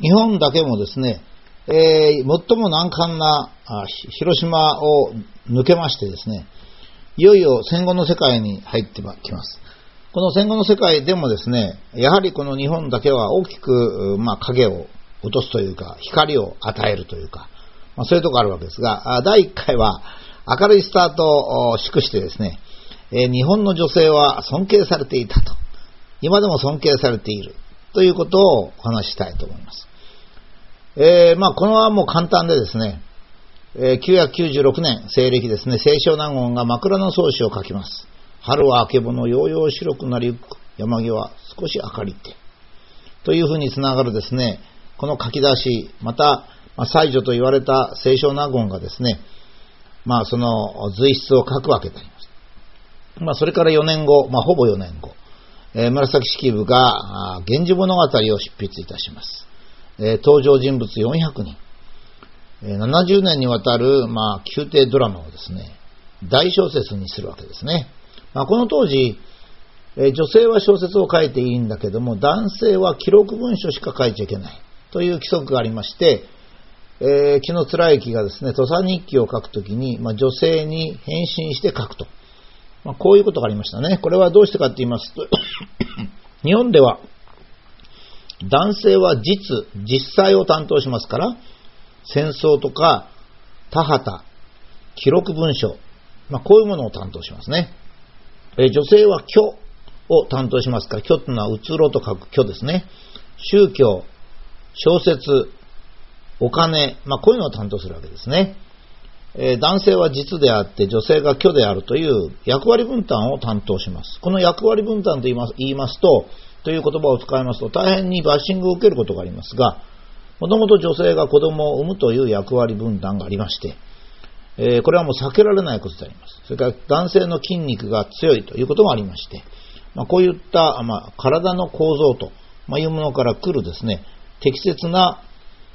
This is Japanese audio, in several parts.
日本だけもですね、えー、最も難関な広島を抜けましてですね、いよいよ戦後の世界に入ってきます。この戦後の世界でもですね、やはりこの日本だけは大きく、まあ、影を落とすというか、光を与えるというか、まあ、そういうところがあるわけですが、第1回は明るいスタートを祝してですね、えー、日本の女性は尊敬されていたと、今でも尊敬されているということをお話ししたいと思います。えー、まあ、このはもう簡単でですね、えー、996年、西暦ですね、清少納言が枕草子を書きます。春は明けぼのようよう白くなりゆく、山際少し明かりて。というふうにつながるですね、この書き出し、また、まあ、才女と言われた清少納言がですね、まあ、その随筆を書くわけであります。まあ、それから4年後、まあ、ほぼ4年後、えー、紫式部が、源氏物語を執筆いたします。え、登場人物400人、え、70年にわたる、まあ、宮廷ドラマをですね、大小説にするわけですね。まあ、この当時、え、女性は小説を書いていいんだけども、男性は記録文書しか書いちゃいけないという規則がありまして、えー、木野貫之がですね、土佐日記を書くときに、まあ、女性に変身して書くと。まあ、こういうことがありましたね。これはどうしてかと言いますと、日本では男性は実、実際を担当しますから、戦争とか田畑、記録文書、まあ、こういうものを担当しますね。え女性は虚を担当しますから、虚というのはうつろと書く虚ですね。宗教、小説、お金、まあ、こういうのを担当するわけですね。え、男性は実であって女性が虚であるという役割分担を担当します。この役割分担と言います言いますと、という言葉を使いますと大変にバッシングを受けることがありますが、もともと女性が子供を産むという役割分担がありまして、え、これはもう避けられないことであります。それから男性の筋肉が強いということもありまして、まあ、こういった、まあ、体の構造と、まいうものから来るですね、適切な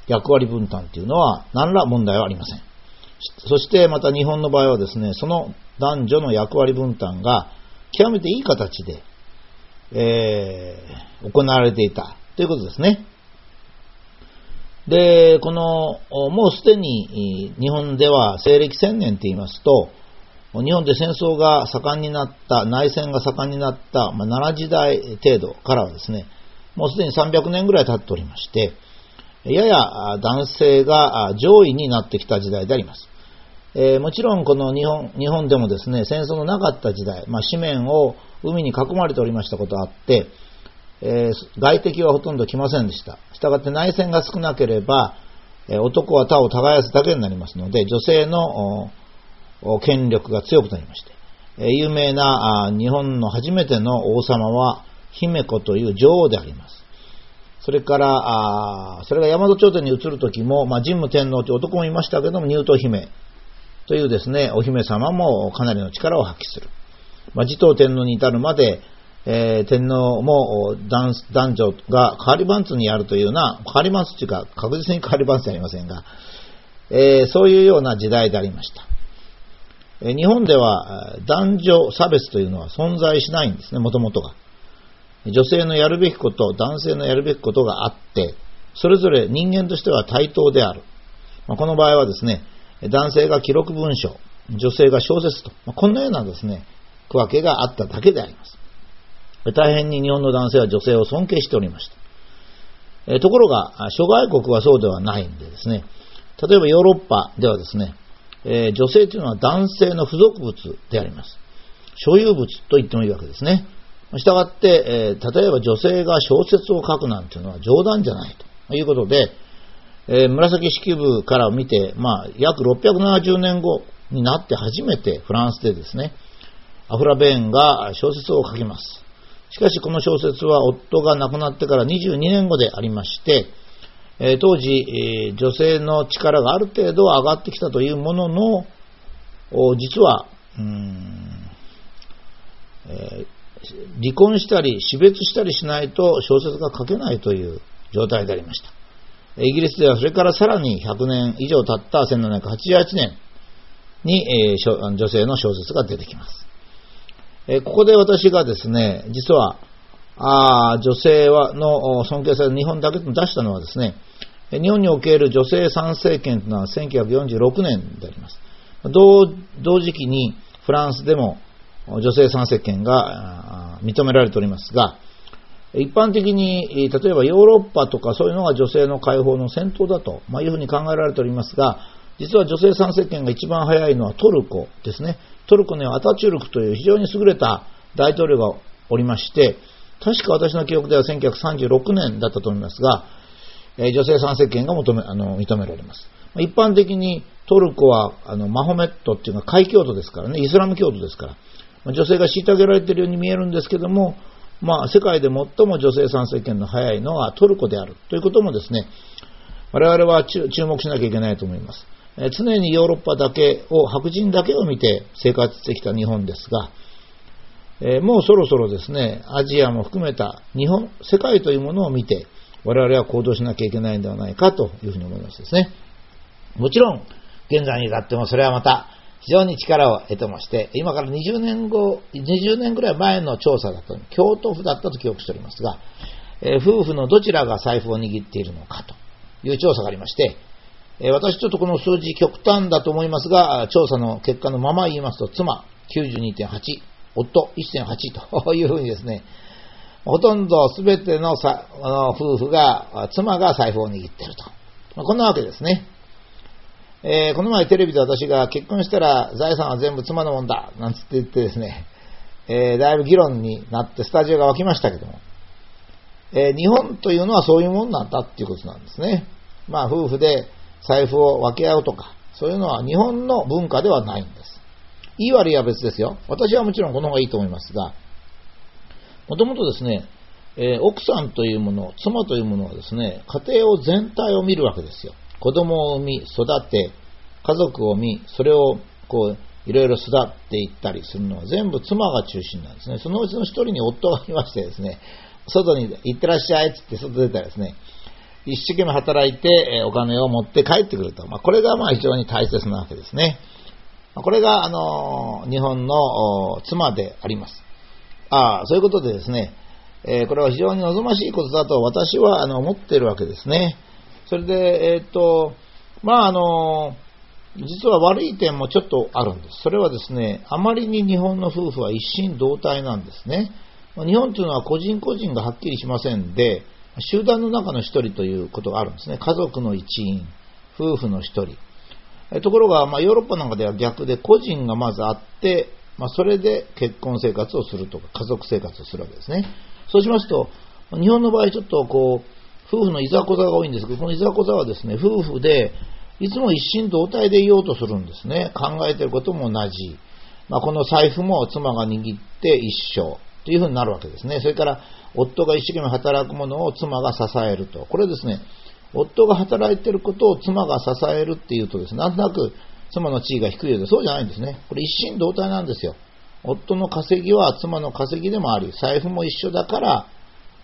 役割分担というのは何ら問題はありません。そしてまた日本の場合はですね、その男女の役割分担が極めていい形でえー、行われていたということですね。で、この、もうすでに日本では西暦1000年と言いますと、日本で戦争が盛んになった、内戦が盛んになった、まあ、奈良時代程度からはですね、もうすでに300年ぐらい経っておりまして、やや男性が上位になってきた時代であります。えー、もちろんこの日本日本でもですね、戦争のなかった時代、まあ、紙面を海に囲まれておりましたことあって、えー、外敵はほとんど来ませんでした。したがって内戦が少なければ、え、男は他を耕すだけになりますので、女性の権力が強くなりまして、え、有名な日本の初めての王様は姫子という女王であります。それから、あそれが大和朝廷に移るときも、まあ、神武天皇という男もいましたけども、乳頭姫というですね、お姫様もかなりの力を発揮する。まあ、持統天皇に至るまで、えー、天皇も男女が代わり番ツにやるというような、代わり番ツというか確実に代わり番ツではありませんが、えー、そういうような時代でありました。えー、日本では男女差別というのは存在しないんですね、もともとが。女性のやるべきこと、男性のやるべきことがあって、それぞれ人間としては対等である。まあ、この場合はですね、男性が記録文書、女性が小説と、まあ、こんなようなですね、区分けがあっただけであります。大変に日本の男性は女性を尊敬しておりました。ところが、諸外国はそうではないんでですね、例えばヨーロッパではですね、え女性というのは男性の付属物であります。所有物と言ってもいいわけですね。したがって、え例えば女性が小説を書くなんていうのは冗談じゃないということで、え、紫式部から見て、まあ、約670年後になって初めてフランスでですね、アフラベーンが小説を書きます。しかしこの小説は夫が亡くなってから22年後でありまして、え、当時、え、女性の力がある程度上がってきたというものの、実は、え、離婚したり死別したりしないと小説が書けないという状態でありました。イギリスではそれからさらに100年以上経った1788年に、え、女性の小説が出てきます。え、ここで私がですね、実は、あ女性はの尊敬される日本だけと出したのはですね、日本における女性参政権というのは1946年であります。同同時期にフランスでも女性参政権が認められておりますが、一般的に、例えばヨーロッパとかそういうのが女性の解放の先頭だと、まあ、いうふうに考えられておりますが、実は女性参政権が一番早いのはトルコですね。トルコにはアタチュルクという非常に優れた大統領がおりまして、確か私の記憶では1936年だったと思いますが、え女性参政権が求めあの認められます。一般的にトルコはあのマホメットっていうのは海教徒ですからね、イスラム教徒ですから、女性が虐げられているように見えるんですけども、まあ、世界で最も女性参政権の早いのはトルコであるということもですね、我々は注目しなきゃいけないと思います。常にヨーロッパだけを、白人だけを見て生活してきた日本ですが、えもうそろそろですね、アジアも含めた日本、世界というものを見て、我々は行動しなきゃいけないんではないかというふうに思いますですね。もちろん、現在に至ってもそれはまた非常に力を得てまして、今から20年後、20年ぐらい前の調査だと、京都府だったと記憶しておりますが、え、夫婦のどちらが財布を握っているのかという調査がありまして、え、私ちょっとこの数字極端だと思いますが、調査の結果のまま言いますと、妻92.8、夫1.8というふうにですね、ほとんど全ての夫婦が、妻が財布を握っていると。ま、こんなわけですね。えー、この前テレビで私が結婚したら財産は全部妻のもんだ、なんつって言ってですね、えー、だいぶ議論になってスタジオが沸きましたけども、えー、日本というのはそういうもんなんだっていうことなんですね。まあ夫婦で財布を分け合うとか、そういうのは日本の文化ではないんです。いい悪いは別ですよ。私はもちろんこの方がいいと思いますが、もともとですね、えー、奥さんというもの、妻というものはですね、家庭を全体を見るわけですよ。子供を産み、育て、家族を見、それをこう、いろいろ育っていったりするのは全部妻が中心なんですね。そのうちの一人に夫がいましてですね、外に行ってらっしゃいって言って外出たらですね、一生懸命働いてお金を持って帰ってくると。まあ、これがまあ非常に大切なわけですね。これが、あの、日本の妻であります。ああ、そういうことでですね、え、これは非常に望ましいことだと私はあの思っているわけですね。それで、えー、っと、まあ、あの、実は悪い点もちょっとあるんです。それはですね、あまりに日本の夫婦は一心同体なんですね。日本というのは個人個人がはっきりしませんで、集団の中の一人ということがあるんですね。家族の一員、夫婦の一人。ところが、まあ、ヨーロッパなんかでは逆で個人がまずあって、まあ、それで結婚生活をするとか、家族生活をするわけですね。そうしますと、日本の場合ちょっとこう、夫婦のいざこざが多いんですけど、このいざこざはですね、夫婦で、いつも一心同体でいようとするんですね。考えてることも同じ。まあ、この財布も妻が握って一緒というふうになるわけですね。それから、夫が一生懸命働くものを妻が支えると。これですね、夫が働いてることを妻が支えるっていうとですね、なんとなく妻の地位が低いようで、そうじゃないんですね。これ一心同体なんですよ。夫の稼ぎは妻の稼ぎでもあり、財布も一緒だから、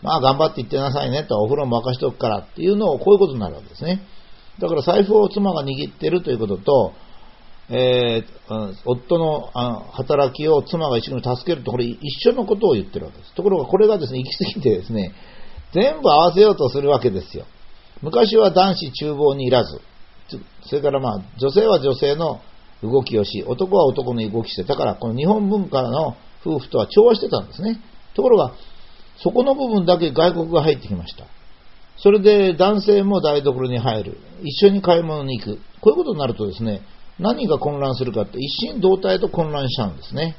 まあ頑張って行ってなさいねと、お風呂も沸かしておくからっていうのをこういうことになるわけですね。だから財布を妻が握ってるということと、えー、夫の働きを妻が一緒に助けると、これ一緒のことを言ってるわけです。ところがこれがですね、行き過ぎてですね、全部合わせようとするわけですよ。昔は男子厨房にいらず、それからまあ、女性は女性の動きをし、男は男の動きして、だからこの日本文化の夫婦とは調和してたんですね。ところが、そこの部分だけ外国が入ってきました。それで男性も台所に入る。一緒に買い物に行く。こういうことになるとですね、何が混乱するかって一心同体と混乱しちゃうんですね。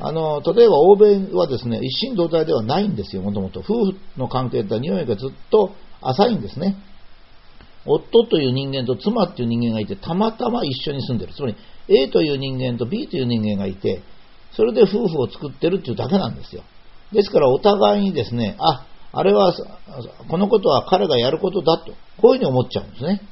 あの、例えば欧米はですね、一心同体ではないんですよ、もともと。夫婦の関係って匂いがずっと浅いんですね。夫という人間と妻という人間がいて、たまたま一緒に住んでる。つまり、A という人間と B という人間がいて、それで夫婦を作ってるっていうだけなんですよ。ですからお互いにですね、あ、あれは、このことは彼がやることだと、こういうふうに思っちゃうんですね。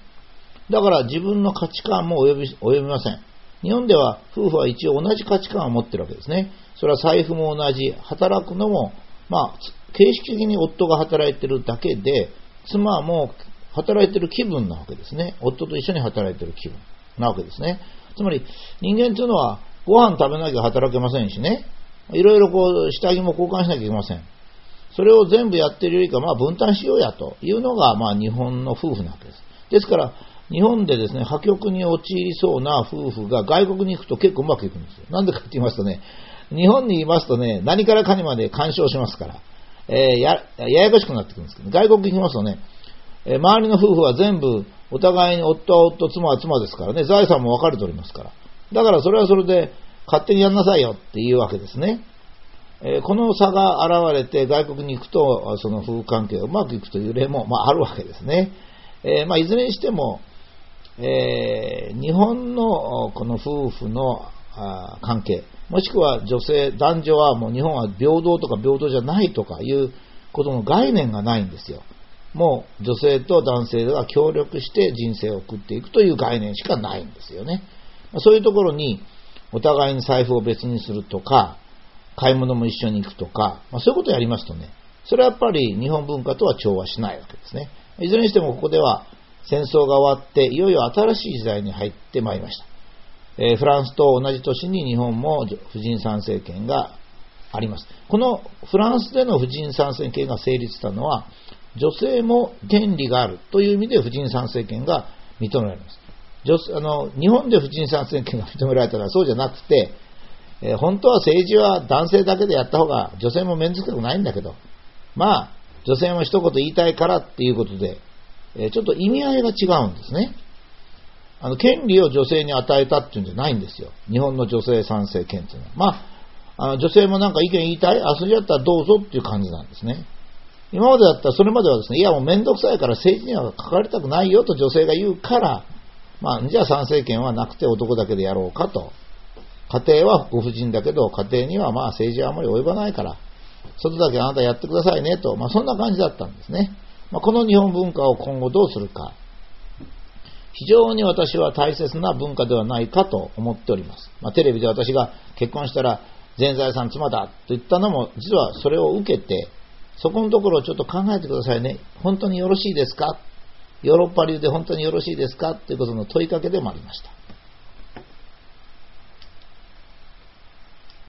だから自分の価値観も及び及びません。日本では夫婦は一応同じ価値観を持ってるわけですね。それは財布も同じ、働くのも、まあ、形式的に夫が働いてるだけで、妻も働いてる気分なわけですね。夫と一緒に働いてる気分なわけですね。つまり、人間というのは、ご飯食べなきゃ働けませんしね。いろいろこう、下着も交換しなきゃいけません。それを全部やってるよりか、まあ分担しようやというのが、まあ日本の夫婦なわけです。ですから、日本でですね、破局に陥りそうな夫婦が外国に行くと結構うまくいくんですよ。なんでかって言いますとね、日本にいますとね、何からかにまで干渉しますから、えー、や、ややこしくなってくるんですけど、外国行きますとね、えー、周りの夫婦は全部、お互いに夫は夫、妻は妻ですからね、財産も分かれておりますから。だからそれはそれで、勝手にやんなさいよっていうわけですね。えー、この差が現れて外国に行くと、その夫婦関係がうまくいくという例も、まあ、あるわけですね。えー、まあ、いずれにしても、えー、日本のこの夫婦の関係、もしくは女性、男女はもう日本は平等とか平等じゃないとかいうことの概念がないんですよ。もう女性と男性が協力して人生を送っていくという概念しかないんですよね。そういうところにお互いに財布を別にするとか、買い物も一緒に行くとか、まあ、そういうことをやりますとね、それはやっぱり日本文化とは調和しないわけですね。いずれにしてもここでは戦争が終わって、いよいよ新しい時代に入ってまいりました。えー、フランスと同じ年に日本も婦人参政権があります。このフランスでの婦人参政権が成立したのは、女性も権利があるという意味で婦人参政権が認められます。女あの日本で婦人参政権が認められたのはそうじゃなくて、えー、本当は政治は男性だけでやった方が女性も面倒くさくないんだけど、まあ、女性も一言言いたいからっていうことで、え、ちょっと意味合いが違うんですね。あの、権利を女性に与えたっていうんじゃないんですよ。日本の女性参政権っていうのは。まあ、あの女性もなんか意見言いたいあ、それだったらどうぞっていう感じなんですね。今までだったらそれまではですね、いやもうめんどくさいから政治には関わりたくないよと女性が言うから、まあ、じゃあ参政権はなくて男だけでやろうかと。家庭はご婦人だけど、家庭にはまあ政治はあまり及ばないから、外だけあなたやってくださいねと、まあそんな感じだったんですね。まあ、この日本文化を今後どうするか。非常に私は大切な文化ではないかと思っております。まあ、テレビで私が結婚したら全財産妻だと言ったのも、実はそれを受けて、そこのところをちょっと考えてくださいね。本当によろしいですか？ヨーロッパ流で本当によろしいですか？ということの問いかけでもありました。